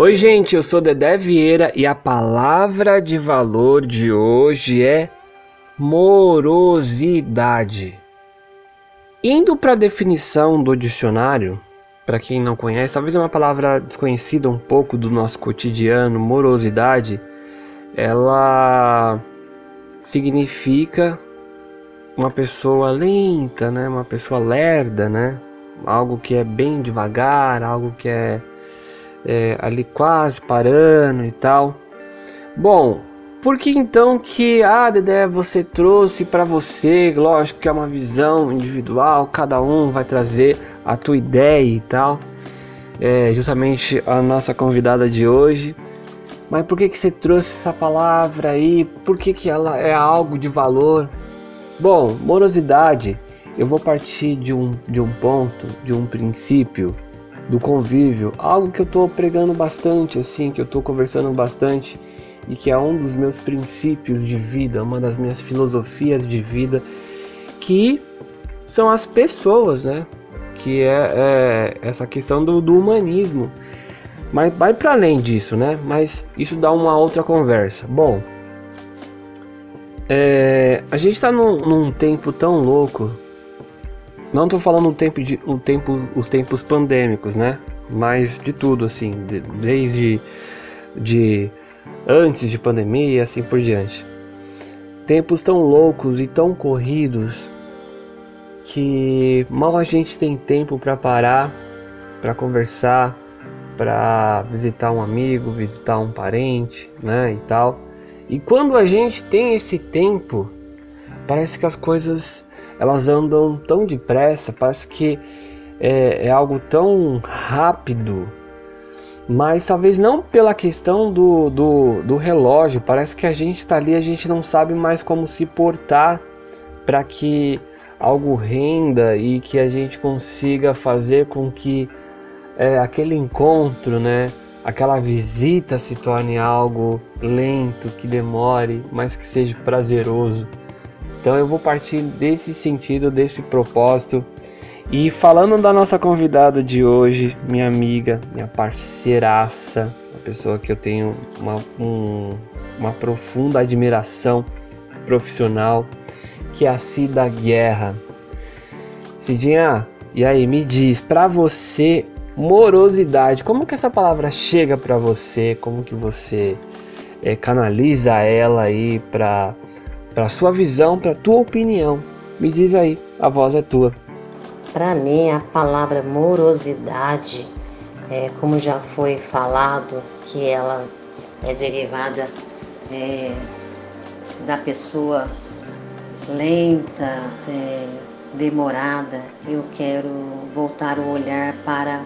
Oi, gente, eu sou Dedé Vieira e a palavra de valor de hoje é morosidade. Indo para a definição do dicionário, para quem não conhece, talvez é uma palavra desconhecida um pouco do nosso cotidiano, morosidade, ela significa uma pessoa lenta, né? Uma pessoa lerda, né? Algo que é bem devagar, algo que é, é ali quase parando e tal. Bom, por que então que ah, Dedé, você trouxe para você? Lógico que é uma visão individual, cada um vai trazer a tua ideia e tal. É justamente a nossa convidada de hoje. Mas por que que você trouxe essa palavra aí? Por que que ela é algo de valor? Bom, morosidade, eu vou partir de um, de um ponto, de um princípio, do convívio, algo que eu estou pregando bastante, assim, que eu estou conversando bastante e que é um dos meus princípios de vida, uma das minhas filosofias de vida, que são as pessoas, né? Que é, é essa questão do, do humanismo. Mas vai para além disso, né? Mas isso dá uma outra conversa. Bom, é, a gente tá num, num, tempo tão louco. Não tô falando um tempo de, um tempo, os tempos pandêmicos, né? Mas de tudo, assim, de, desde de antes de pandemia e assim por diante. Tempos tão loucos e tão corridos que mal a gente tem tempo para parar, para conversar, para visitar um amigo, visitar um parente, né, e tal. E quando a gente tem esse tempo, parece que as coisas elas andam tão depressa, parece que é, é algo tão rápido, mas talvez não pela questão do, do, do relógio, parece que a gente está ali, a gente não sabe mais como se portar para que algo renda e que a gente consiga fazer com que é, aquele encontro, né? aquela visita se torne algo lento, que demore, mas que seja prazeroso. Então eu vou partir desse sentido, desse propósito. E falando da nossa convidada de hoje, minha amiga, minha parceiraça, uma pessoa que eu tenho uma, um, uma profunda admiração profissional, que é a Cida Guerra. Cidinha, e aí, me diz, para você morosidade. Como que essa palavra chega para você? Como que você é, canaliza ela aí para para sua visão, para tua opinião? Me diz aí, a voz é tua. Para mim, a palavra morosidade, é, como já foi falado, que ela é derivada é, da pessoa lenta, é, demorada, eu quero voltar o olhar para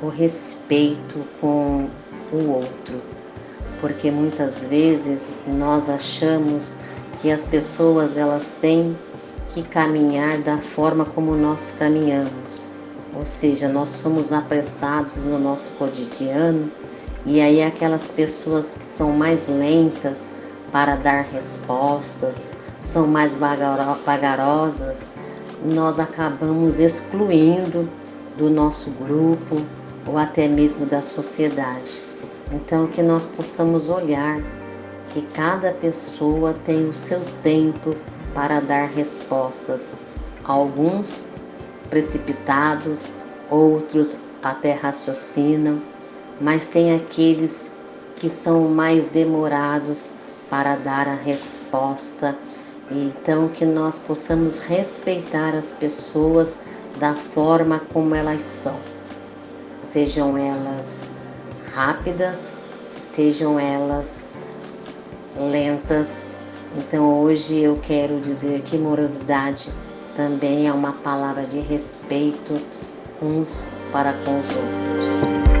o respeito com o outro, porque muitas vezes nós achamos que as pessoas elas têm que caminhar da forma como nós caminhamos, ou seja, nós somos apressados no nosso cotidiano e aí aquelas pessoas que são mais lentas para dar respostas, são mais vagarosas, nós acabamos excluindo do nosso grupo, ou até mesmo da sociedade. Então, que nós possamos olhar que cada pessoa tem o seu tempo para dar respostas, alguns precipitados, outros até raciocinam, mas tem aqueles que são mais demorados para dar a resposta. Então, que nós possamos respeitar as pessoas da forma como elas são sejam elas rápidas, sejam elas lentas. Então hoje eu quero dizer que morosidade também é uma palavra de respeito uns para com os outros.